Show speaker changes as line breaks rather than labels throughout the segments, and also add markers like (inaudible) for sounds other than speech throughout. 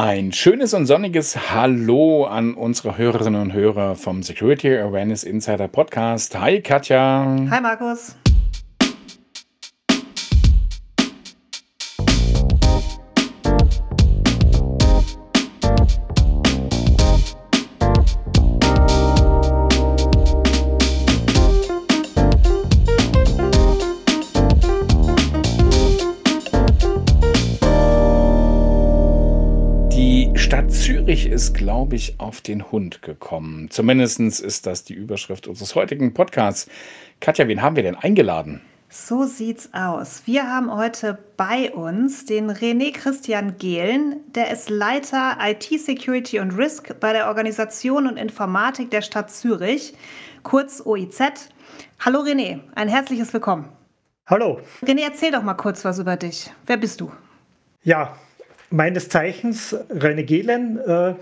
Ein schönes und sonniges Hallo an unsere Hörerinnen und Hörer vom Security Awareness Insider Podcast. Hi Katja.
Hi Markus.
Glaube ich, auf den Hund gekommen. Zumindest ist das die Überschrift unseres heutigen Podcasts. Katja, wen haben wir denn eingeladen?
So sieht's aus. Wir haben heute bei uns den René Christian Gehlen. Der ist Leiter IT Security und Risk bei der Organisation und Informatik der Stadt Zürich, kurz OIZ. Hallo René, ein herzliches Willkommen.
Hallo.
René, erzähl doch mal kurz was über dich. Wer bist du?
Ja, meines Zeichens René Gehlen. Äh,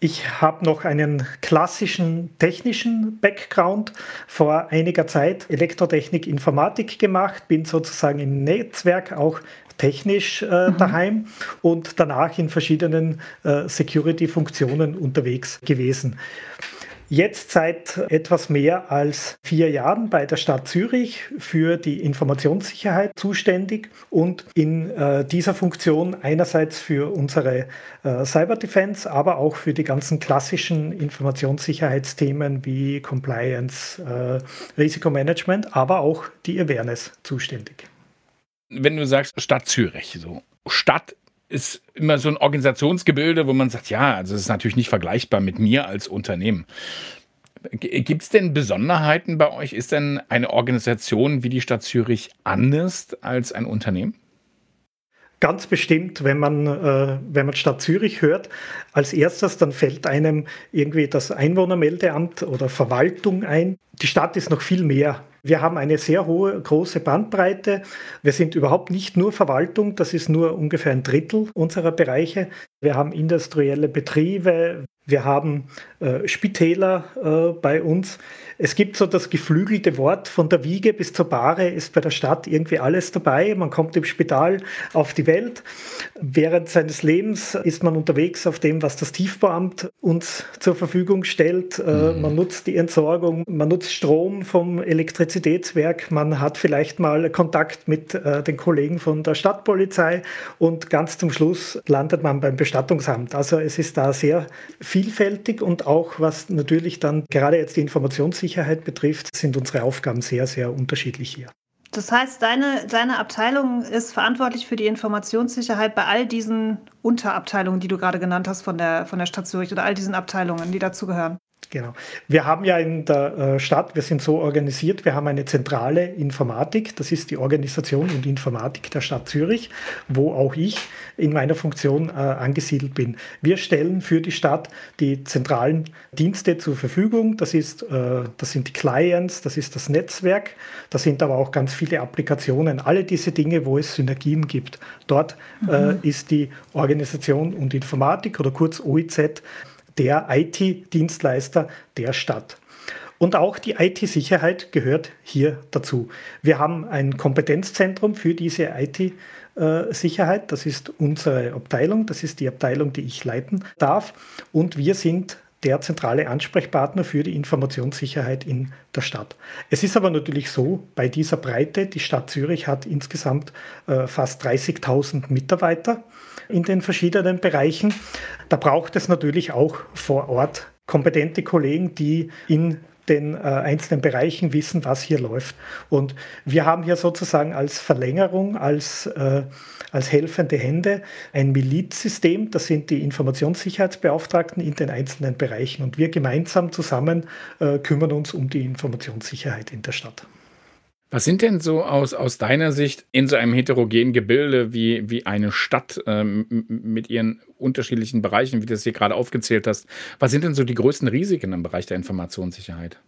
ich habe noch einen klassischen technischen Background vor einiger Zeit Elektrotechnik, Informatik gemacht, bin sozusagen im Netzwerk auch technisch äh, mhm. daheim und danach in verschiedenen äh, Security-Funktionen unterwegs gewesen. Jetzt seit etwas mehr als vier Jahren bei der Stadt Zürich für die Informationssicherheit zuständig und in äh, dieser Funktion einerseits für unsere äh, Cyber Defense, aber auch für die ganzen klassischen Informationssicherheitsthemen wie Compliance, äh, Risikomanagement, aber auch die Awareness zuständig.
Wenn du sagst Stadt Zürich, so Stadt ist immer so ein Organisationsgebilde, wo man sagt, ja, also es ist natürlich nicht vergleichbar mit mir als Unternehmen. Gibt es denn Besonderheiten bei euch? Ist denn eine Organisation wie die Stadt Zürich anders als ein Unternehmen?
Ganz bestimmt, wenn man, äh, wenn man Stadt Zürich hört, als erstes dann fällt einem irgendwie das Einwohnermeldeamt oder Verwaltung ein. Die Stadt ist noch viel mehr wir haben eine sehr hohe, große Bandbreite. Wir sind überhaupt nicht nur Verwaltung, das ist nur ungefähr ein Drittel unserer Bereiche. Wir haben industrielle Betriebe, wir haben äh, Spitäler äh, bei uns. Es gibt so das geflügelte Wort von der Wiege bis zur Bahre ist bei der Stadt irgendwie alles dabei. Man kommt im Spital auf die Welt. Während seines Lebens ist man unterwegs auf dem, was das Tiefbauamt uns zur Verfügung stellt. Äh, mhm. Man nutzt die Entsorgung, man nutzt Strom vom Elektrizitätswerk, man hat vielleicht mal Kontakt mit äh, den Kollegen von der Stadtpolizei und ganz zum Schluss landet man beim Bestattungsamt. Also es ist da sehr vielfältig und auch was natürlich dann gerade jetzt die Informationssicherheit Sicherheit betrifft, sind unsere Aufgaben sehr, sehr unterschiedlich hier.
Das heißt, deine, deine Abteilung ist verantwortlich für die Informationssicherheit bei all diesen Unterabteilungen, die du gerade genannt hast von der, von der Stadt Zürich oder all diesen Abteilungen, die dazugehören.
Genau. Wir haben ja in der äh, Stadt, wir sind so organisiert, wir haben eine zentrale Informatik, das ist die Organisation und Informatik der Stadt Zürich, wo auch ich in meiner Funktion äh, angesiedelt bin. Wir stellen für die Stadt die zentralen Dienste zur Verfügung, das, ist, äh, das sind die Clients, das ist das Netzwerk, das sind aber auch ganz viele Applikationen, alle diese Dinge, wo es Synergien gibt. Dort mhm. ist die Organisation und Informatik oder kurz OIZ der IT-Dienstleister der Stadt. Und auch die IT-Sicherheit gehört hier dazu. Wir haben ein Kompetenzzentrum für diese IT-Sicherheit. Das ist unsere Abteilung. Das ist die Abteilung, die ich leiten darf. Und wir sind der zentrale Ansprechpartner für die Informationssicherheit in der Stadt. Es ist aber natürlich so, bei dieser Breite, die Stadt Zürich hat insgesamt äh, fast 30.000 Mitarbeiter in den verschiedenen Bereichen. Da braucht es natürlich auch vor Ort kompetente Kollegen, die in den äh, einzelnen Bereichen wissen, was hier läuft. Und wir haben hier sozusagen als Verlängerung, als, äh, als helfende Hände ein Milizsystem. Das sind die Informationssicherheitsbeauftragten in den einzelnen Bereichen. Und wir gemeinsam zusammen äh, kümmern uns um die Informationssicherheit in der Stadt.
Was sind denn so aus, aus deiner Sicht in so einem heterogenen Gebilde wie, wie eine Stadt ähm, mit ihren unterschiedlichen Bereichen, wie du das hier gerade aufgezählt hast, was sind denn so die größten Risiken im Bereich der Informationssicherheit?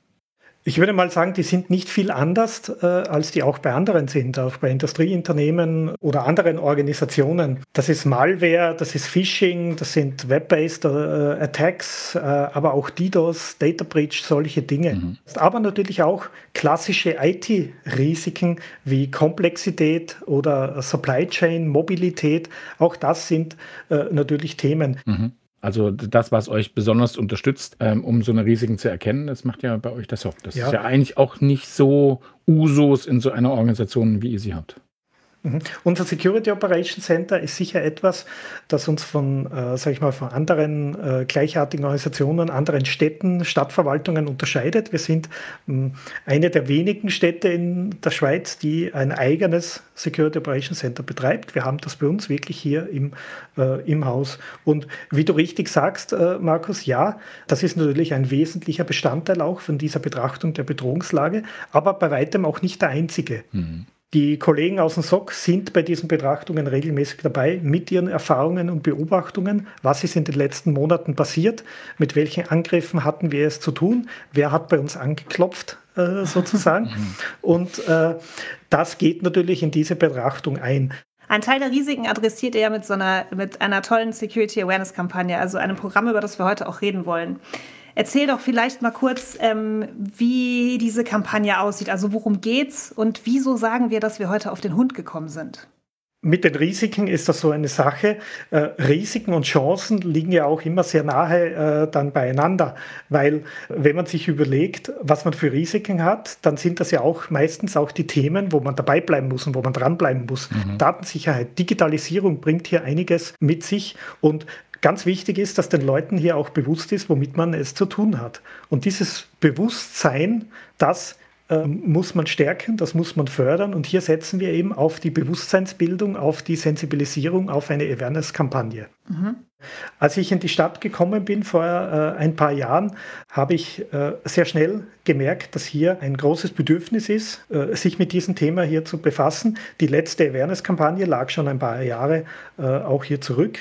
Ich würde mal sagen, die sind nicht viel anders, äh, als die auch bei anderen sind, auch bei Industrieunternehmen oder anderen Organisationen. Das ist Malware, das ist Phishing, das sind Web-based äh, Attacks, äh, aber auch DDoS, Data Breach, solche Dinge. Mhm. Aber natürlich auch klassische IT-Risiken wie Komplexität oder Supply Chain, Mobilität. Auch das sind natürlich Themen.
Mhm. Also das, was euch besonders unterstützt, ähm, um so eine Risiken zu erkennen, das macht ja bei euch das Soft. Das ja. ist ja eigentlich auch nicht so Usus in so einer Organisation, wie ihr sie habt.
Mhm. Unser Security Operations Center ist sicher etwas, das uns von, äh, sag ich mal, von anderen äh, gleichartigen Organisationen, anderen Städten, Stadtverwaltungen unterscheidet. Wir sind äh, eine der wenigen Städte in der Schweiz, die ein eigenes Security Operations Center betreibt. Wir haben das bei uns wirklich hier im, äh, im Haus. Und wie du richtig sagst, äh, Markus, ja, das ist natürlich ein wesentlicher Bestandteil auch von dieser Betrachtung der Bedrohungslage, aber bei weitem auch nicht der einzige. Mhm. Die Kollegen aus dem SOC sind bei diesen Betrachtungen regelmäßig dabei mit ihren Erfahrungen und Beobachtungen. Was ist in den letzten Monaten passiert? Mit welchen Angriffen hatten wir es zu tun? Wer hat bei uns angeklopft, äh, sozusagen? (laughs) Mhm. und äh, das geht natürlich in diese Betrachtung ein.
Ein Teil der Risiken adressiert er mit so einer, mit einer tollen Security Awareness Kampagne, also einem Programm, über das wir heute auch reden wollen. Erzähl doch vielleicht mal kurz, ähm, wie diese Kampagne aussieht. Also worum geht's und wieso sagen wir, dass wir heute auf den Hund gekommen sind?
Mit den Risiken ist das so eine Sache. Äh, Risiken und Chancen liegen ja auch immer sehr nahe äh, dann beieinander, weil wenn man sich überlegt, was man für Risiken hat, dann sind das ja auch meistens auch die Themen, wo man dabei bleiben muss und wo man dranbleiben muss. Mhm. Datensicherheit, Digitalisierung bringt hier einiges mit sich und Ganz wichtig ist, dass den Leuten hier auch bewusst ist, womit man es zu tun hat. Und dieses Bewusstsein, das äh, muss man stärken, das muss man fördern. Und hier setzen wir eben auf die Bewusstseinsbildung, auf die Sensibilisierung, auf eine Awareness-Kampagne. Mhm. Als ich in die Stadt gekommen bin vor äh, ein paar Jahren, habe ich äh, sehr schnell gemerkt, dass hier ein großes Bedürfnis ist, äh, sich mit diesem Thema hier zu befassen. Die letzte Awareness-Kampagne lag schon ein paar Jahre äh, auch hier zurück.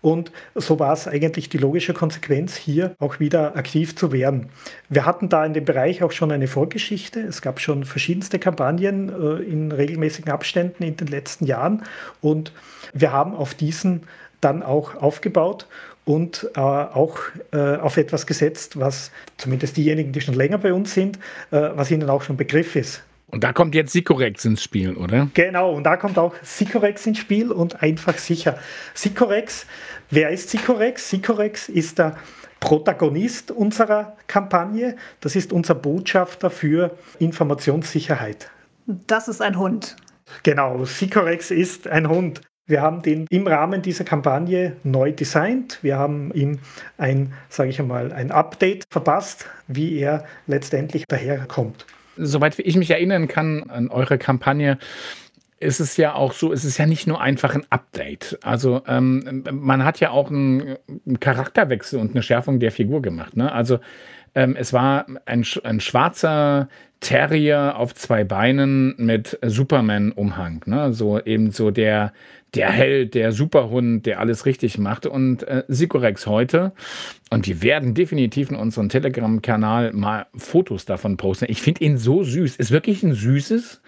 Und so war es eigentlich die logische Konsequenz, hier auch wieder aktiv zu werden. Wir hatten da in dem Bereich auch schon eine Vorgeschichte. Es gab schon verschiedenste Kampagnen äh, in regelmäßigen Abständen in den letzten Jahren. Und wir haben auf diesen dann auch aufgebaut und äh, auch äh, auf etwas gesetzt, was zumindest diejenigen, die schon länger bei uns sind, äh, was ihnen auch schon Begriff ist.
Und da kommt jetzt Sikorex ins Spiel, oder?
Genau, und da kommt auch Sikorex ins Spiel und einfach sicher. Sikorex, wer ist Sikorex? Sikorex ist der Protagonist unserer Kampagne. Das ist unser Botschafter für Informationssicherheit.
Das ist ein Hund.
Genau, Sikorex ist ein Hund. Wir haben den im Rahmen dieser Kampagne neu designt. Wir haben ihm ein, sage ich einmal, ein Update verpasst, wie er letztendlich daherkommt.
Soweit ich mich erinnern kann an eure Kampagne, ist es ja auch so, es ist ja nicht nur einfach ein Update. Also ähm, man hat ja auch einen, einen, Charakterwechsel und eine Schärfung der Figur gemacht. Ne? Also ähm, es war ein, ein schwarzer Terrier auf zwei Beinen mit Superman-Umhang. Ne? So eben so der, der Held, der Superhund, der alles richtig macht. Und äh, Sikorex heute, und wir werden definitiv in unserem Telegram-Kanal mal Fotos davon posten. Ich finde ihn so süß. Ist wirklich ein süßes,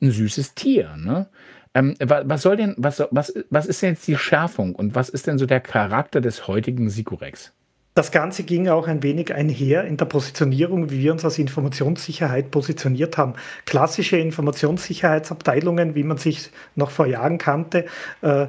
ein süßes Tier. Ne? Ähm, was soll denn, was, was, was ist denn jetzt die Schärfung und was ist denn so der Charakter des heutigen Sikorex?
Das Ganze ging auch ein wenig einher in der Positionierung, wie wir uns als Informationssicherheit positioniert haben. Klassische Informationssicherheitsabteilungen, wie man sich noch vor Jahren kannte, äh,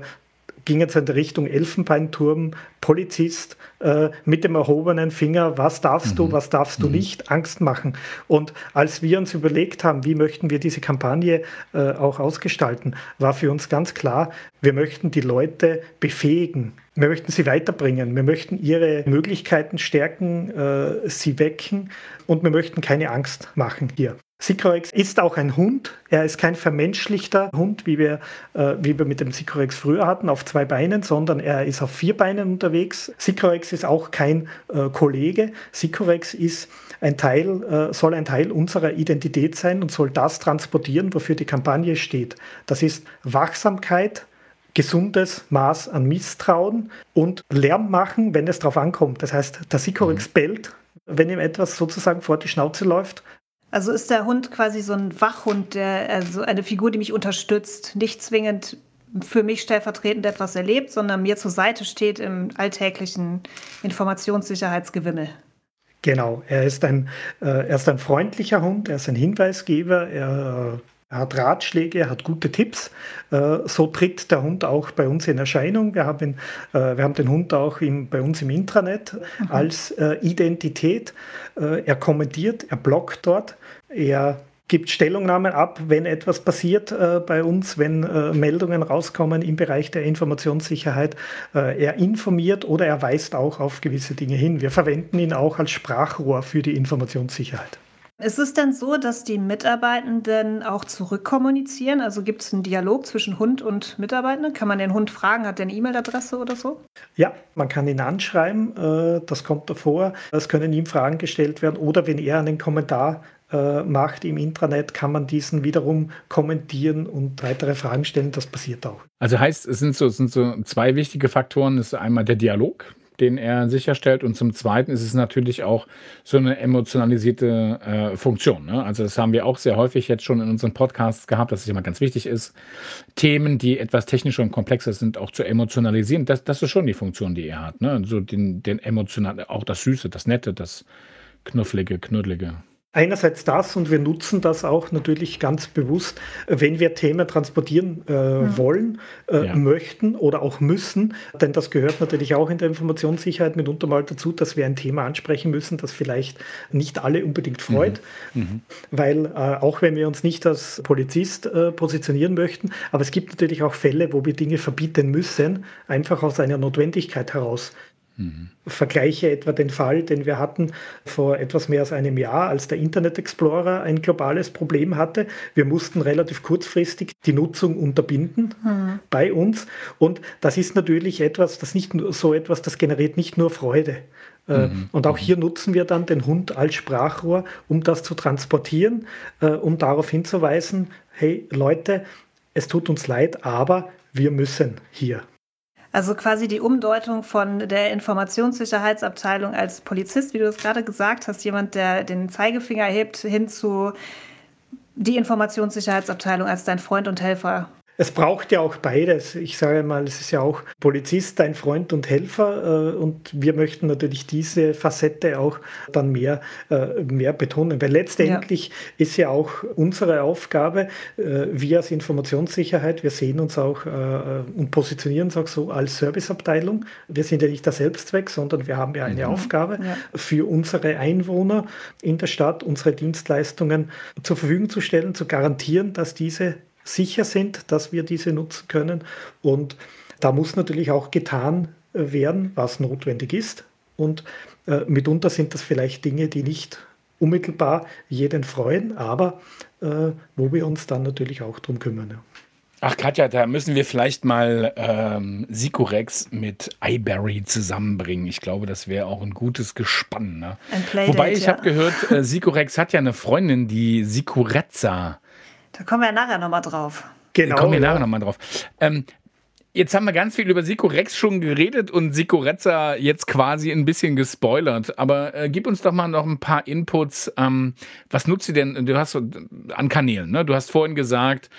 ging jetzt in der Richtung Elfenbeinturm, Polizist äh, mit dem erhobenen Finger, was darfst mhm. du, was darfst du mhm. nicht, Angst machen. Und als wir uns überlegt haben, wie möchten wir diese Kampagne äh, auch ausgestalten, war für uns ganz klar, wir möchten die Leute befähigen. Wir möchten sie weiterbringen. Wir möchten ihre Möglichkeiten stärken, äh, sie wecken und wir möchten keine Angst machen hier. Sycorex ist auch ein Hund. Er ist kein vermenschlichter Hund, wie wir, äh, wie wir mit dem Sycorex früher hatten, auf zwei Beinen, sondern er ist auf vier Beinen unterwegs. Sycorex ist auch kein äh, Kollege. Sycorex ist ein Teil, äh, soll ein Teil unserer Identität sein und soll das transportieren, wofür die Kampagne steht. Das ist Wachsamkeit, gesundes Maß an Misstrauen und Lärm machen, wenn es darauf ankommt. Das heißt, der Sycorex mhm. bellt, wenn ihm etwas sozusagen vor die Schnauze läuft
Also ist der Hund quasi so ein Wachhund, der, also eine Figur, die mich unterstützt, nicht zwingend für mich stellvertretend etwas erlebt, sondern mir zur Seite steht im alltäglichen Informationssicherheitsgewimmel.
Genau, er ist ein, äh, er ist ein freundlicher Hund, er ist ein Hinweisgeber, er, er hat Ratschläge, er hat gute Tipps. Äh, so tritt der Hund auch bei uns in Erscheinung. Wir haben, äh, wir haben den Hund auch im, bei uns im Intranet mhm. als äh, Identität. Er kommentiert, er bloggt dort, er gibt Stellungnahmen ab, wenn etwas passiert äh, bei uns, wenn äh, Meldungen rauskommen im Bereich der Informationssicherheit. Äh, er informiert oder er weist auch auf gewisse Dinge hin. Wir verwenden ihn auch als Sprachrohr für die Informationssicherheit.
Ist es denn so, dass die Mitarbeitenden auch zurückkommunizieren? Also gibt es einen Dialog zwischen Hund und Mitarbeitenden? Kann man den Hund fragen, hat der eine E-Mail-Adresse oder so?
Ja, man kann ihn anschreiben, äh, das kommt davor. Es können ihm Fragen gestellt werden oder wenn er einen Kommentar äh, macht im Intranet, kann man diesen wiederum kommentieren und weitere Fragen stellen. Das passiert auch.
Also heißt, es sind so, es sind so zwei wichtige Faktoren. Das ist einmal der Dialog, den er sicherstellt. Und zum Zweiten ist es natürlich auch so eine emotionalisierte äh, Funktion. Ne? Also das haben wir auch sehr häufig jetzt schon in unseren Podcasts gehabt, dass es immer ganz wichtig ist, Themen, die etwas technischer und komplexer sind, auch zu emotionalisieren. Das, das ist schon die Funktion, die er hat. Ne? So den, den emotional, auch das Süße, das Nette, das Knufflige, Knuddelige
einerseits das und wir nutzen das auch natürlich ganz bewusst, wenn wir Themen transportieren äh, mhm. wollen, äh, ja. möchten oder auch müssen, denn das gehört natürlich auch in der Informationssicherheit mitunter mal dazu, dass wir ein Thema ansprechen müssen, das vielleicht nicht alle unbedingt freut, mhm. Mhm. weil äh, auch wenn wir uns nicht als Polizist äh, positionieren möchten, aber es gibt natürlich auch Fälle, wo wir Dinge verbieten müssen, einfach aus einer Notwendigkeit heraus. Mhm. Vergleiche etwa den Fall, den wir hatten vor etwas mehr als einem Jahr, als der Internet Explorer ein globales Problem hatte. Wir mussten relativ kurzfristig die Nutzung unterbinden mhm. bei uns. Und das ist natürlich etwas, das nicht so etwas, das generiert nicht nur Freude. Äh, mhm. Und auch mhm. hier nutzen wir dann den Hund als Sprachrohr, um das zu transportieren, äh, um darauf hinzuweisen, hey Leute, es tut uns leid, aber wir müssen hier.
Also quasi die Umdeutung von der Informationssicherheitsabteilung als Polizist, wie du es gerade gesagt hast, jemand, der den Zeigefinger hebt, hin zu die Informationssicherheitsabteilung als dein Freund und Helfer
es braucht ja auch beides. Ich sage mal, es ist ja auch Polizist, ein Freund und Helfer. Äh, und wir möchten natürlich diese Facette auch dann mehr, äh, mehr betonen. Weil letztendlich ja. ist ja auch unsere Aufgabe, äh, wir als Informationssicherheit, wir sehen uns auch und positionieren uns auch so als Serviceabteilung. Wir sind ja nicht der Selbstzweck, sondern wir haben ja eine mhm. Aufgabe ja. für unsere Einwohner in der Stadt, unsere Dienstleistungen zur Verfügung zu stellen, zu garantieren, dass diese sicher sind, dass wir diese nutzen können. Und da muss natürlich auch getan äh, werden, was notwendig ist. Und äh, mitunter sind das vielleicht Dinge, die nicht unmittelbar jeden freuen, aber äh, wo wir uns dann natürlich auch drum kümmern. Ja.
Ach Katja, da müssen wir vielleicht mal ähm, Sikorex mit iBerry zusammenbringen. Ich glaube, das wäre auch ein gutes Gespann. Ne? Ein Wobei ich ja. habe gehört, äh, Sikorex hat ja eine Freundin, die Sikurezza.
Da kommen wir nachher nochmal drauf.
Genau. Da kommen wir nachher nochmal drauf. Ähm, Jetzt haben wir ganz viel über Siko Rex schon geredet und Siko Retzer jetzt quasi ein bisschen gespoilert. Aber äh, gib uns doch mal noch ein paar Inputs. Ähm, was nutzt ihr denn? Du hast an Kanälen, ne? Du hast vorhin gesagt,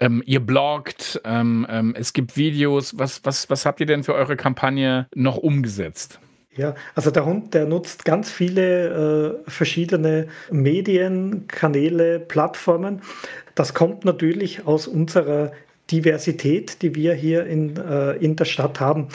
ähm, ihr bloggt, ähm, ähm es gibt Videos. Was, was, was habt ihr denn für eure Kampagne noch umgesetzt?
Ja, also der Hund, der nutzt ganz viele äh, verschiedene Medien, Kanäle, Plattformen. Das kommt natürlich aus unserer Diversität, die wir hier in, äh, in der Stadt haben.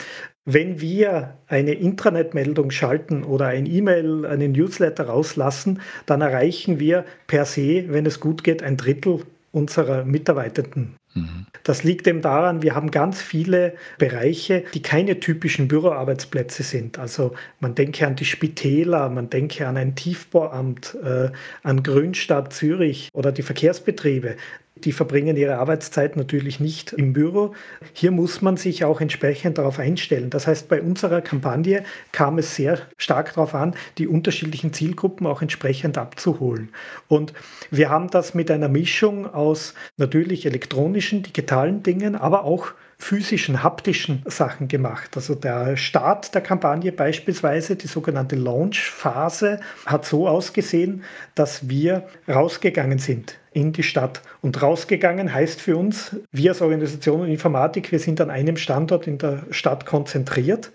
Wenn wir eine Intranet-Meldung schalten oder ein E-Mail, einen Newsletter rauslassen, dann erreichen wir per se, wenn es gut geht, ein Drittel unserer Mitarbeitenden. Mhm. Das liegt eben daran, wir haben ganz viele Bereiche, die keine typischen Büroarbeitsplätze sind. Also man denke an die Spitäler, man denke an ein Tiefbauamt, äh, an Grünstadt Zürich oder die Verkehrsbetriebe. Die verbringen ihre Arbeitszeit natürlich nicht im Büro. Hier muss man sich auch entsprechend darauf einstellen. Das heißt, bei unserer Kampagne kam es sehr stark darauf an, die unterschiedlichen Zielgruppen auch entsprechend abzuholen. Und wir haben das mit einer Mischung aus natürlich elektronischen, digitalen Dingen, aber auch physischen, haptischen Sachen gemacht. Also der Start der Kampagne beispielsweise, die sogenannte Launch-Phase, hat so ausgesehen, dass wir rausgegangen sind in die Stadt. Und rausgegangen heißt für uns, wir als Organisation und Informatik, wir sind an einem Standort in der Stadt konzentriert,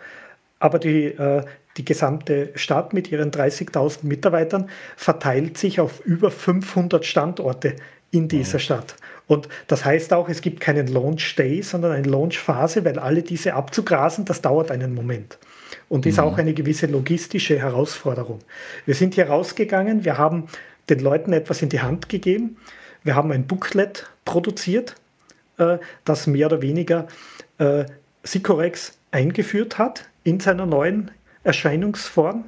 aber die, äh, die gesamte Stadt mit ihren 30.000 Mitarbeitern verteilt sich auf über 500 Standorte in dieser Stadt. Und das heißt auch, es gibt keinen Launch Day, sondern eine Launch Phase, weil alle diese abzugrasen, das dauert einen Moment. Und ist mhm. auch eine gewisse logistische Herausforderung. Wir sind hier rausgegangen, wir haben den Leuten etwas in die Hand gegeben. Wir haben ein Booklet produziert, äh, das mehr oder weniger äh, Sycorex eingeführt hat in seiner neuen Erscheinungsform.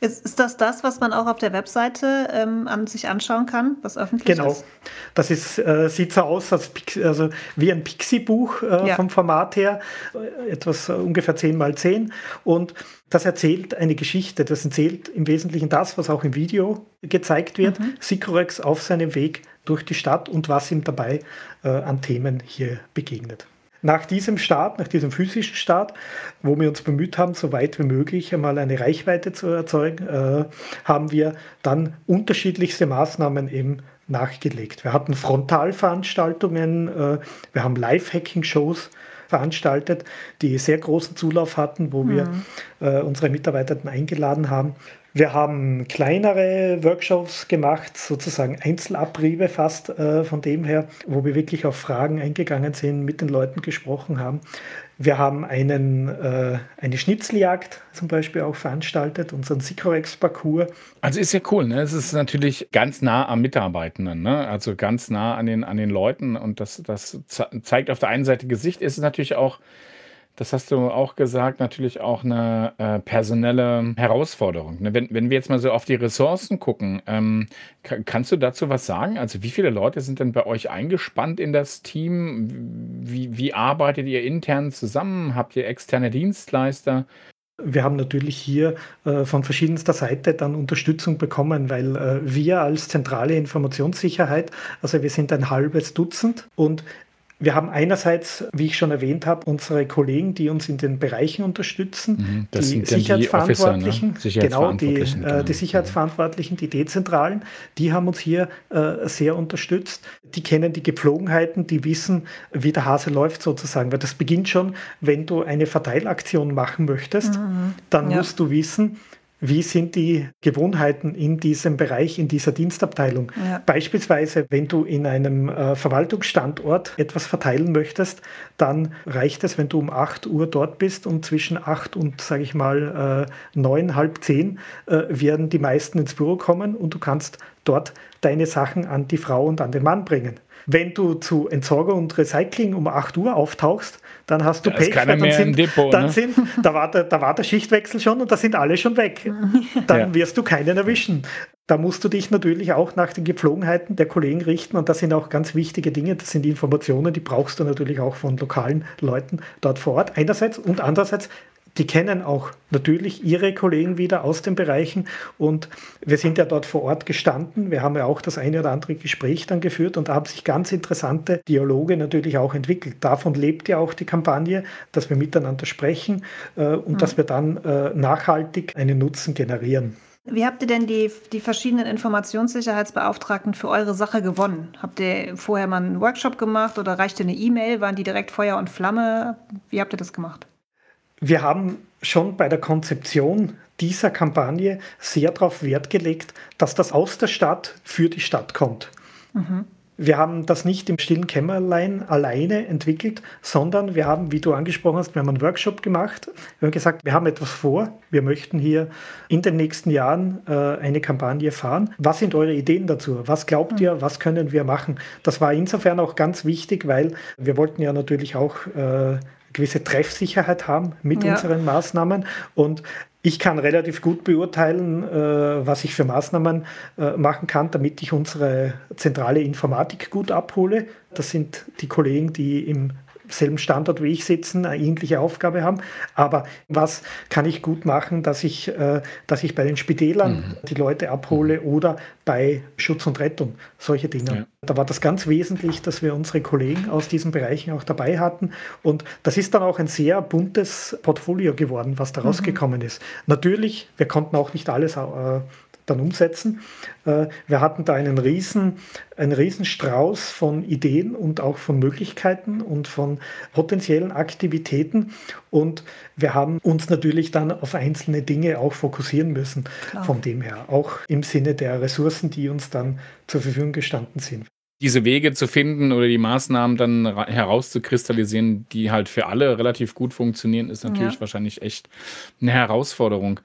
Ist, ist das das, was man auch auf der Webseite ähm, an sich anschauen kann, was öffentlich
genau. ist? Genau. Das ist, äh, sieht so aus als also wie ein Pixie-Buch äh, ja. vom Format her, äh, etwas äh, ungefähr 10 mal 10. Und das erzählt eine Geschichte. Das erzählt im Wesentlichen das, was auch im Video gezeigt wird. Mhm. Sycorex auf seinem Weg durch die Stadt und was ihm dabei äh, an Themen hier begegnet. Nach diesem Start, nach diesem physischen Start, wo wir uns bemüht haben, so weit wie möglich einmal eine Reichweite zu erzeugen, äh, haben wir dann unterschiedlichste Maßnahmen eben nachgelegt. Wir hatten Frontalveranstaltungen, äh, wir haben Live-Hacking-Shows veranstaltet, die sehr großen Zulauf hatten, wo mhm. wir äh, unsere Mitarbeiter eingeladen haben. Wir haben kleinere Workshops gemacht, sozusagen Einzelabriebe fast äh, von dem her, wo wir wirklich auf Fragen eingegangen sind, mit den Leuten gesprochen haben. Wir haben einen, äh, eine Schnitzeljagd zum Beispiel auch veranstaltet, unseren Sycorex-Parcours.
Also ist ja cool, ne? Es ist natürlich ganz nah am Mitarbeitenden, ne? Also ganz nah an den, an den Leuten und das, das zeigt auf der einen Seite Gesicht, ist es natürlich auch das hast du auch gesagt, natürlich auch eine äh, personelle Herausforderung. Ne? Wenn, wenn wir jetzt mal so auf die Ressourcen gucken, ähm, kannst du dazu was sagen? Also wie viele Leute sind denn bei euch eingespannt in das Team? Wie, wie arbeitet ihr intern zusammen? Habt ihr externe Dienstleister?
Wir haben natürlich hier äh, von verschiedenster Seite dann Unterstützung bekommen, weil äh, wir als zentrale Informationssicherheit, also wir sind ein halbes Dutzend und wir haben einerseits, wie ich schon erwähnt habe, unsere Kollegen, die uns in den Bereichen unterstützen,
mhm, die Sicherheitsverantwortlichen,
die Officer, ne? genau, die, äh, genau, die Sicherheitsverantwortlichen, die Dezentralen, die haben uns hier äh, sehr unterstützt. Die kennen die Gepflogenheiten, die wissen, wie der Hase läuft sozusagen. Weil das beginnt schon, wenn du eine Verteilaktion machen möchtest, mhm, dann ja. musst du wissen, wie sind die Gewohnheiten in diesem Bereich, in dieser Dienstabteilung? Ja. Beispielsweise, wenn du in einem äh, Verwaltungsstandort etwas verteilen möchtest, dann reicht es, wenn du um 8 Uhr dort bist und zwischen 8 und, sage ich mal, äh, 9, halb 10 äh, werden die meisten ins Büro kommen und du kannst dort deine Sachen an die Frau und an den Mann bringen. Wenn du zu Entsorger und Recycling um 8 Uhr auftauchst, dann hast du
da Pech, dann, sind,
Depot, dann ne? sind, da, war der, da war der Schichtwechsel schon und da sind alle schon weg. (laughs) Dann ja. wirst du keinen erwischen. Da musst du dich natürlich auch nach den Gepflogenheiten der Kollegen richten und das sind auch ganz wichtige Dinge. Das sind Informationen, die brauchst du natürlich auch von lokalen Leuten dort vor Ort. Einerseits und andererseits die kennen auch natürlich ihre Kollegen wieder aus den Bereichen und wir sind ja dort vor Ort gestanden. Wir haben ja auch das eine oder andere Gespräch dann geführt und da haben sich ganz interessante Dialoge natürlich auch entwickelt. Davon lebt ja auch die Kampagne, dass wir miteinander sprechen äh, und mhm. dass wir dann äh, nachhaltig einen Nutzen generieren.
Wie habt ihr denn die, die verschiedenen Informationssicherheitsbeauftragten für eure Sache gewonnen? Habt ihr vorher mal einen Workshop gemacht oder reichte eine E-Mail? Waren die direkt Feuer und Flamme? Wie habt ihr das gemacht?
Wir haben schon bei der Konzeption dieser Kampagne sehr darauf Wert gelegt, dass das aus der Stadt für die Stadt kommt. Mhm. Wir haben das nicht im stillen Kämmerlein alleine entwickelt, sondern wir haben, wie du angesprochen hast, wir haben einen Workshop gemacht. Wir haben gesagt, wir haben etwas vor. Wir möchten hier in den nächsten Jahren äh, eine Kampagne fahren. Was sind eure Ideen dazu? Was glaubt mhm. ihr? Was können wir machen? Das war insofern auch ganz wichtig, weil wir wollten ja natürlich auch äh, gewisse Treffsicherheit haben mit ja. unseren Maßnahmen. Und ich kann relativ gut beurteilen, äh, was ich für Maßnahmen äh, machen kann, damit ich unsere zentrale Informatik gut abhole. Das sind die Kollegen, die im selben Standort wie ich sitzen, eine ähnliche Aufgabe haben. Aber was kann ich gut machen, dass ich, äh, dass ich bei den Spitälern mhm. die Leute abhole mhm. oder bei Schutz und Rettung, solche Dinge. Ja. Da war das ganz wesentlich, dass wir unsere Kollegen aus diesen Bereichen auch dabei hatten. Und das ist dann auch ein sehr buntes Portfolio geworden, was da mhm. rausgekommen ist. Natürlich, wir konnten auch nicht alles äh, dann umsetzen. Äh, wir hatten da einen riesen, einen riesen Strauß von Ideen und auch von Möglichkeiten und von potenziellen Aktivitäten. Und wir haben uns natürlich dann auf einzelne Dinge auch fokussieren müssen, Klar. von dem her, auch im Sinne der Ressourcen, die uns dann zur Verfügung gestanden sind
diese Wege zu finden oder die Maßnahmen dann herauszukristallisieren, die halt für alle relativ gut funktionieren, ist natürlich ja. wahrscheinlich echt eine Herausforderung.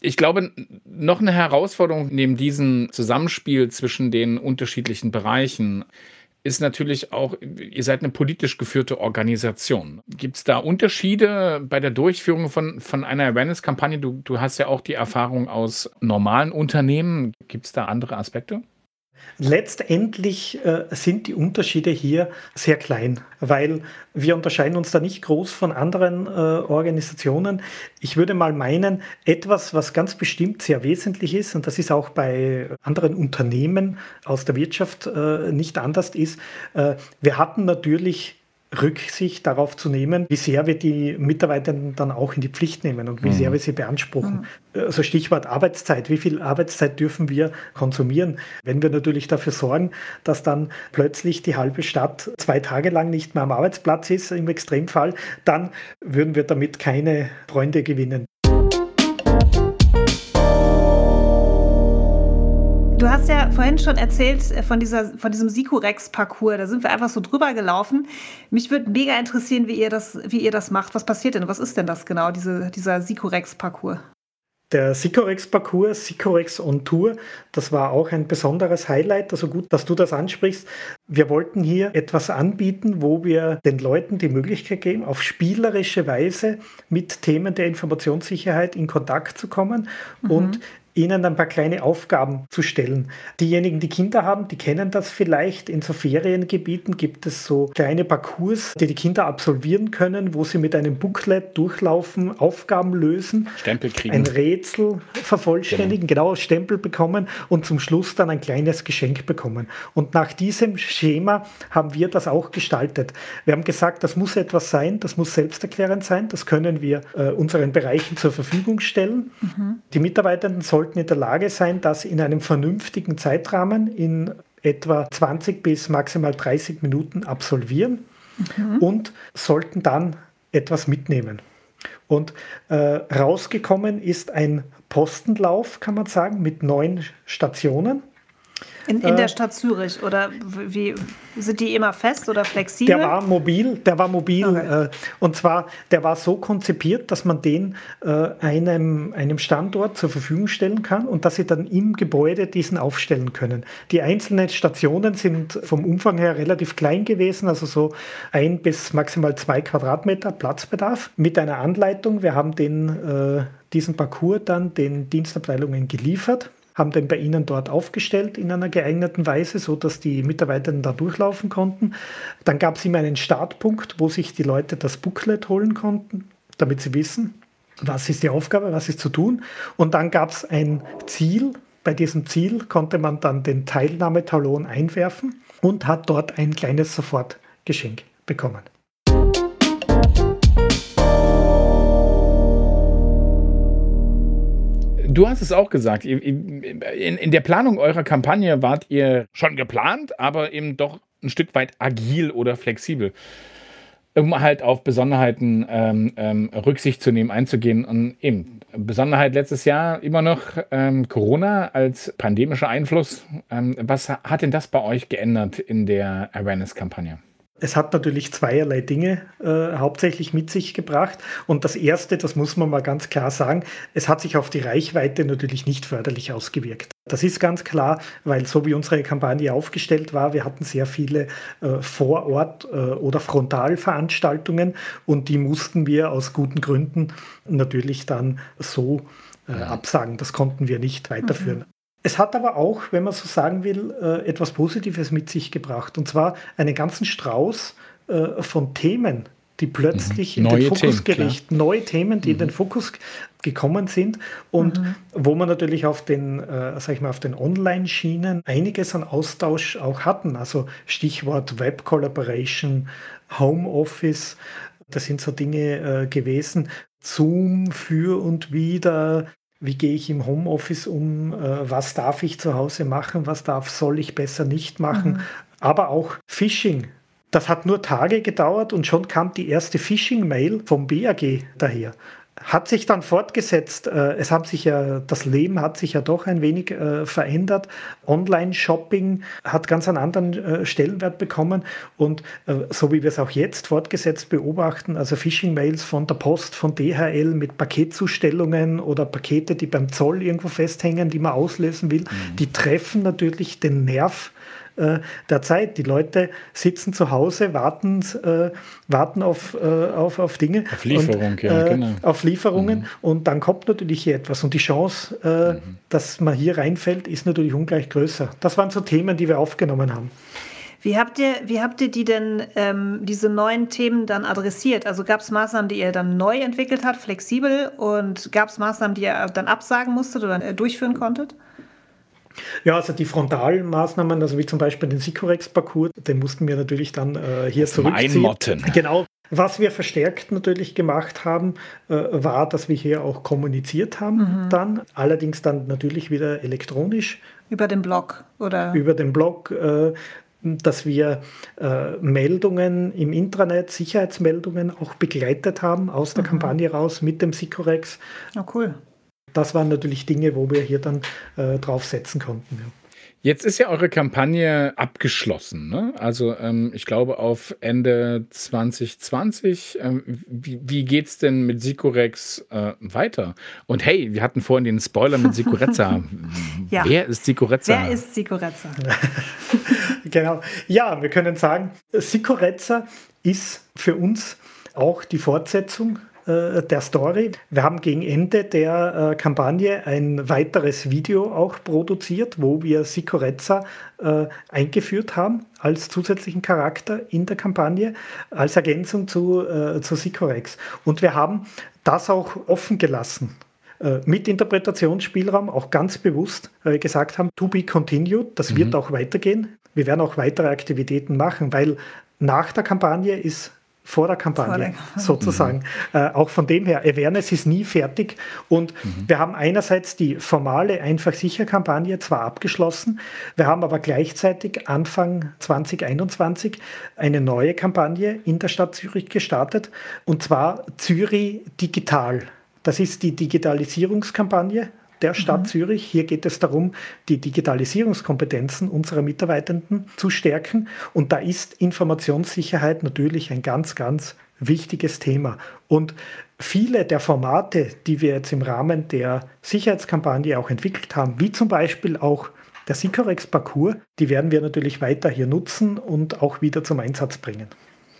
Ich glaube, noch eine Herausforderung neben diesem Zusammenspiel zwischen den unterschiedlichen Bereichen ist natürlich auch, ihr seid eine politisch geführte Organisation. Gibt es da Unterschiede bei der Durchführung von, von einer Awareness-Kampagne? Du, du hast ja auch die Erfahrung aus normalen Unternehmen. Gibt es da andere Aspekte?
Letztendlich äh, sind die Unterschiede hier sehr klein, weil wir unterscheiden uns da nicht groß von anderen äh, Organisationen. Ich würde mal meinen, etwas, was ganz bestimmt sehr wesentlich ist, und das ist auch bei anderen Unternehmen aus der Wirtschaft äh, nicht anders ist, äh, wir hatten natürlich Rücksicht darauf zu nehmen, wie sehr wir die Mitarbeitenden dann auch in die Pflicht nehmen und wie mhm. sehr wir sie beanspruchen. Mhm. Also Stichwort Arbeitszeit. Wie viel Arbeitszeit dürfen wir konsumieren? Wenn wir natürlich dafür sorgen, dass dann plötzlich die halbe Stadt zwei Tage lang nicht mehr am Arbeitsplatz ist, im Extremfall, dann würden wir damit keine Freunde gewinnen.
Du hast ja vorhin schon erzählt äh, von, dieser, von diesem Sikurex-Parcours. Da sind wir einfach so drüber gelaufen. Mich würde mega interessieren, wie ihr, das, wie ihr das macht. Was passiert denn? Was ist denn das genau, diese, dieser Sikurex-Parcours?
Der Sikorex-Parcours, Sikorex on Tour, das war auch ein besonderes Highlight. Also gut, dass du das ansprichst. Wir wollten hier etwas anbieten, wo wir den Leuten die Möglichkeit geben, auf spielerische Weise mit Themen der Informationssicherheit in Kontakt zu kommen mhm. und ihnen ein paar kleine Aufgaben zu stellen. Diejenigen, die Kinder haben, die kennen das vielleicht. In so Feriengebieten gibt es so kleine Parcours, die die Kinder absolvieren können, wo sie mit einem Booklet durchlaufen, Aufgaben lösen,
Stempel kriegen.
ein Rätsel vervollständigen, genau, genau Stempel bekommen und zum Schluss dann ein kleines Geschenk bekommen. Und nach diesem Schema haben wir das auch gestaltet. Wir haben gesagt, das muss etwas sein, das muss selbsterklärend sein, das können wir äh, unseren Bereichen zur Verfügung stellen. Mhm. Die Mitarbeitenden sollten sollten in der Lage sein, das in einem vernünftigen Zeitrahmen in etwa 20 bis maximal 30 Minuten absolvieren mhm. und sollten dann etwas mitnehmen. Und äh, rausgekommen ist ein Postenlauf, kann man sagen, mit neun Stationen.
In, in der äh, Stadt Zürich oder wie sind die immer fest oder flexibel?
Der war mobil, der war mobil okay. Äh, und zwar der war so konzipiert, dass man den äh, einem, einem Standort zur Verfügung stellen kann und dass sie dann im Gebäude diesen aufstellen können. Die einzelnen Stationen sind vom Umfang her relativ klein gewesen, also so ein bis maximal zwei Quadratmeter Platzbedarf mit einer Anleitung. Wir haben den diesen Parcours dann den Dienstabteilungen geliefert haben den bei Ihnen dort aufgestellt in einer geeigneten Weise, so dass die Mitarbeitenden da durchlaufen konnten. Dann gab es immer einen Startpunkt, wo sich die Leute das Booklet holen konnten, damit sie wissen, was ist die Aufgabe, was ist zu tun. Und dann gab es ein Ziel. Bei diesem Ziel konnte man dann den Teilnahmetalon einwerfen und hat dort ein kleines Sofortgeschenk bekommen.
Du hast es auch gesagt. In, in, der Planung eurer Kampagne wart ihr schon geplant, aber eben doch ein Stück weit agil oder flexibel. Um halt auf Besonderheiten ähm, ähm, Rücksicht zu nehmen, einzugehen. Und eben, Besonderheit letztes Jahr immer noch ähm, Corona als pandemischer Einfluss. Ähm, was hat denn das bei euch geändert in der Awareness-Kampagne?
Es hat natürlich zweierlei Dinge äh, hauptsächlich mit sich gebracht. Und das Erste, das muss man mal ganz klar sagen, es hat sich auf die Reichweite natürlich nicht förderlich ausgewirkt. Das ist ganz klar, weil so wie unsere Kampagne aufgestellt war, wir hatten sehr viele äh, Vorort- äh, oder Frontalveranstaltungen und die mussten wir aus guten Gründen natürlich dann so äh, absagen. Das konnten wir nicht weiterführen. Mhm. Es hat aber auch, wenn man so sagen will, äh, etwas Positives mit sich gebracht. Und zwar einen ganzen Strauß äh, von Themen, die plötzlich mhm. in den Fokus gerichtet, neue Themen, die mhm. in den Fokus gekommen sind und mhm. wo man natürlich auf den, äh, sag ich mal, auf den Online-Schienen einiges an Austausch auch hatten. Also Stichwort Web Collaboration, Homeoffice, das sind so Dinge äh, gewesen. Zoom für und wieder. Wie gehe ich im Homeoffice um? Äh, was darf ich zu Hause machen? Was darf, soll ich besser nicht machen? Mhm. Aber auch Phishing das hat nur Tage gedauert und schon kam die erste Phishing-Mail vom BAG daher. Hat sich dann fortgesetzt. Äh, es hat sich ja, das Leben hat sich ja doch ein wenig äh, verändert. Online-Shopping hat ganz einen anderen äh, Stellenwert bekommen. Und so wie wir es auch jetzt fortgesetzt beobachten, also Phishing-Mails von der Post, von DHL mit Paketzustellungen oder Pakete, die beim Zoll irgendwo festhängen, die man auslösen will, mhm. die treffen natürlich den Nerv äh, der Zeit. Die Leute sitzen zu Hause, warten, äh, warten auf, äh, auf, auf Dinge.
Auf Lieferung, und, ja,
äh, genau. Auf Lieferungen. Mhm. Und dann kommt natürlich hier etwas. Und die Chance, äh, mhm. dass man hier reinfällt, ist natürlich ungleich größer. Das waren so Themen, die wir aufgenommen haben.
Wie habt ihr, wie habt ihr die denn, ähm, diese neuen Themen dann adressiert? Also gab es Maßnahmen, die ihr dann neu entwickelt habt, flexibel? Und gab es Maßnahmen, die ihr dann absagen musstet oder äh, durchführen konntet?
Ja, also die frontalen Maßnahmen, also wie zum Beispiel den Sicorex-Parcours, den mussten wir natürlich dann äh, hier
Zum zurückziehen. Einmotten.
Genau. Was wir verstärkt natürlich gemacht haben, äh, war, dass wir hier auch kommuniziert haben mhm. dann, allerdings dann natürlich wieder elektronisch.
Über den Blog oder?
Über den Blog. Äh, dass wir äh, Meldungen im Intranet, Sicherheitsmeldungen auch begleitet haben aus der mhm. Kampagne raus mit dem Sicorex.
Oh, cool
das waren natürlich Dinge, wo wir hier dann äh, drauf setzen konnten. Ja.
Jetzt ist ja eure Kampagne abgeschlossen. Ne? Also ähm, ich glaube auf Ende 2020. Ähm, wie wie geht es denn mit Sikorex äh, weiter? Und hey, wir hatten vorhin den Spoiler mit Sikorezza. (laughs) ja. Wer ist Sikorezza?
Wer ist Sikorezza? (laughs)
genau. Ja, wir können sagen, Sikorezza ist für uns auch die Fortsetzung äh, der Story. Wir haben gegen Ende der äh, Kampagne ein weiteres Video auch produziert, wo wir Sikorezza äh, eingeführt haben als zusätzlichen Charakter in der Kampagne, als Ergänzung zu, äh, zu Sikorex. Und wir haben das auch offen gelassen äh, mit Interpretationsspielraum auch ganz bewusst gesagt haben, to be continued, das mhm. wird auch weitergehen. Wir werden auch weitere Aktivitäten machen, weil nach der Kampagne ist vor der Kampagne, vor der Kampagne. sozusagen. Mhm. Äh, auch von dem her, Awareness ist nie fertig. Und mhm. wir haben einerseits die formale Einfach-Sicher-Kampagne zwar abgeschlossen, wir haben aber gleichzeitig Anfang 2021 eine neue Kampagne in der Stadt Zürich gestartet, und zwar Zürich Digital. Das ist die Digitalisierungskampagne der Stadt mhm. Zürich. Hier geht es darum, die Digitalisierungskompetenzen unserer Mitarbeitenden zu stärken. Und da ist Informationssicherheit natürlich ein ganz, ganz wichtiges Thema. Und viele der Formate, die wir jetzt im Rahmen der Sicherheitskampagne auch entwickelt haben, wie zum Beispiel auch der Sicorex-Parcours, die werden wir natürlich weiter hier nutzen und auch wieder zum Einsatz bringen.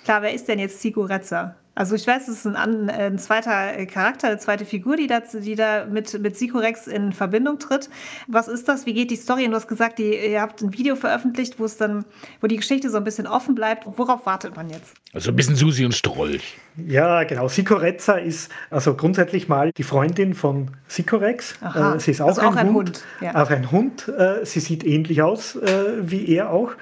Klar, wer ist denn jetzt Siguretza? Also ich weiß, es ist ein, ein, zweiter Charakter, eine zweite Figur, die da, die da mit, mit Sikorex in Verbindung tritt. Was ist das? Wie geht die Story? Und du hast gesagt, die, ihr habt ein Video veröffentlicht, wo es dann, wo die Geschichte so ein bisschen offen bleibt. Worauf wartet man jetzt?
Also ein bisschen Susi und Strolch.
Ja, genau. Sikorezza ist also grundsätzlich mal die Freundin von Sikorex. Äh, sie ist auch, also ein, auch ein Hund. Hund. Ja. Auch ein Hund. Äh, sie sieht ähnlich aus äh, wie er auch.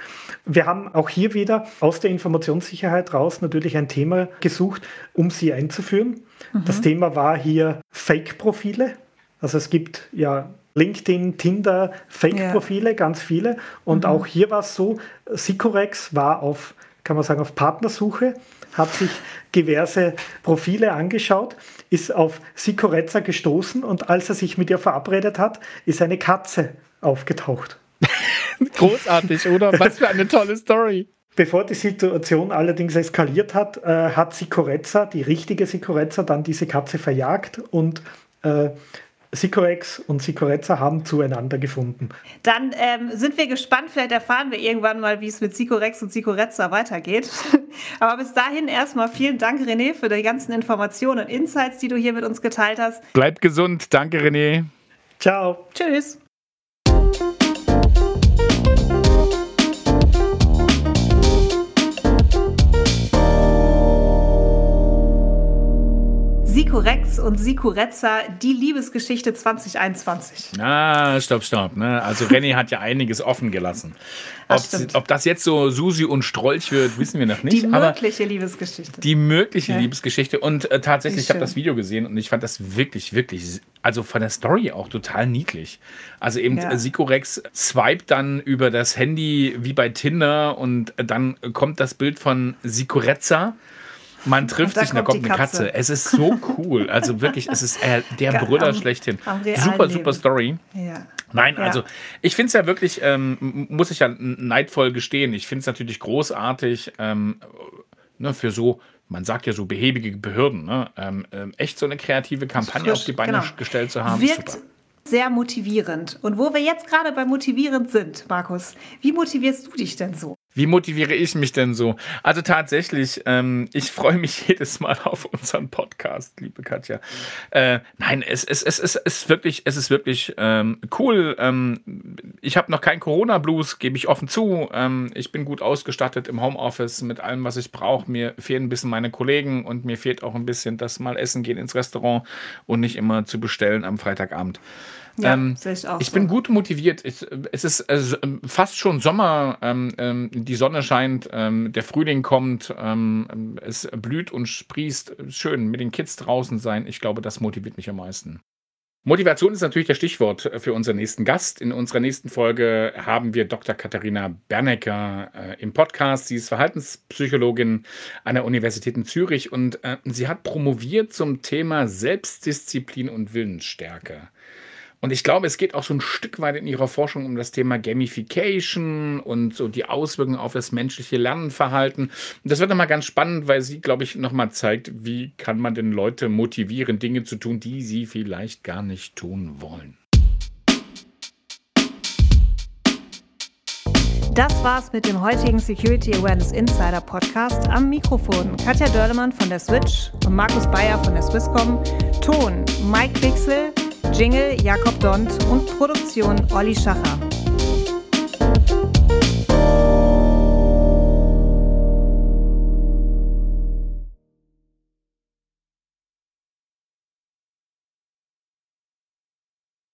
Wir haben auch hier wieder aus der Informationssicherheit raus natürlich ein Thema gesucht, um sie einzuführen. Mhm. Das Thema war hier Fake-Profile. Also es gibt ja LinkedIn, Tinder, Fake-Profile, ja. ganz viele. Und mhm. auch hier war es so, Sicorex war auf, kann man sagen, auf Partnersuche, hat sich diverse Profile angeschaut, ist auf Sicorezza gestoßen und als er sich mit ihr verabredet hat, ist eine Katze aufgetaucht. (laughs)
Großartig, oder? Was für eine tolle Story.
Bevor die Situation allerdings eskaliert hat, äh, hat Sikorezza, die richtige Sikorezza, dann diese Katze verjagt und äh, Sicorex und Sicorezza haben zueinander gefunden.
Dann ähm, sind wir gespannt, vielleicht erfahren wir irgendwann mal, wie es mit Sicorex und Sicorezza weitergeht. (laughs) Aber bis dahin erstmal vielen Dank, René, für die ganzen Informationen und Insights, die du hier mit uns geteilt hast.
Bleib gesund. Danke, René.
Ciao.
Tschüss. Sikorex und Sikurezza, die Liebesgeschichte 2021.
Ah, stopp, stopp. Ne? Also René hat ja einiges offen gelassen. Ob, ob, das jetzt so Susi und Strolch wird, wissen wir noch nicht.
Die mögliche Liebesgeschichte.
Die mögliche ja. Liebesgeschichte. Und äh, tatsächlich, ich habe das Video gesehen und ich fand das wirklich, wirklich, also von der Story auch total niedlich. Also eben ja. Sikorex swiped dann über das Handy wie bei Tinder und dann kommt das Bild von Sikurezza man trifft sich, und da kommt, eine Katze. Katze. Es ist so cool. Also wirklich, es ist äh, der Brüller am, schlechthin. Am super, super Story. Ja. Nein, ja. also ich finde es ja wirklich, ähm, muss ich ja neidvoll gestehen, ich finde es natürlich großartig, ähm, ne, für so man sagt ja so behäbige Behörden, ne? ähm, ähm echt so eine kreative Kampagne frisch, auf die Beine genau. gestellt zu haben.
Wirkt super. sehr motivierend. Und wo wir jetzt gerade bei motivierend sind, Markus, wie motivierst du dich denn so?
Wie motiviere ich mich denn so? Also tatsächlich, ähm, ich freue mich (laughs) jedes Mal auf unseren Podcast, liebe Katja. Äh, nein, es, es, es, es, ist wirklich, es ist wirklich ähm, cool. Ähm, ich habe noch keinen Corona-Blues, gebe ich offen zu. Ähm, ich bin gut ausgestattet im Homeoffice mit allem, was ich brauche. Mir fehlen ein bisschen meine Kollegen und mir fehlt auch ein bisschen das mal essen gehen ins Restaurant und nicht immer zu bestellen am Freitagabend. Ja, ähm, ich, ich bin gut motiviert. Ich, es ist äh, fast schon Sommer. Ähm, ähm, die Sonne scheint, ähm, der Frühling kommt, ähm, es blüht und sprießt. Schön mit den Kids draußen sein. Ich glaube, das motiviert mich am meisten. Motivation ist natürlich das Stichwort für unseren nächsten Gast. In unserer nächsten Folge haben wir Dr. Katharina Bernecker äh, im Podcast. Sie ist Verhaltenspsychologin an der Universität in Zürich und äh, sie hat promoviert zum Thema Selbstdisziplin und Willensstärke. Und ich glaube, es geht auch so ein Stück weit in ihrer Forschung um das Thema Gamification und so die Auswirkungen auf das menschliche Lernverhalten. Und das wird nochmal ganz spannend, weil sie, glaube ich, nochmal zeigt, wie kann man denn Leute motivieren, Dinge zu tun, die sie vielleicht gar nicht tun wollen.
Das war's mit dem heutigen Security Awareness Insider Podcast. Am Mikrofon Katja Dörlemann von der Switch und Markus Bayer von der Swisscom. Ton Mike Pixel. Jingle Jakob Dont und Produktion Olli Schacher.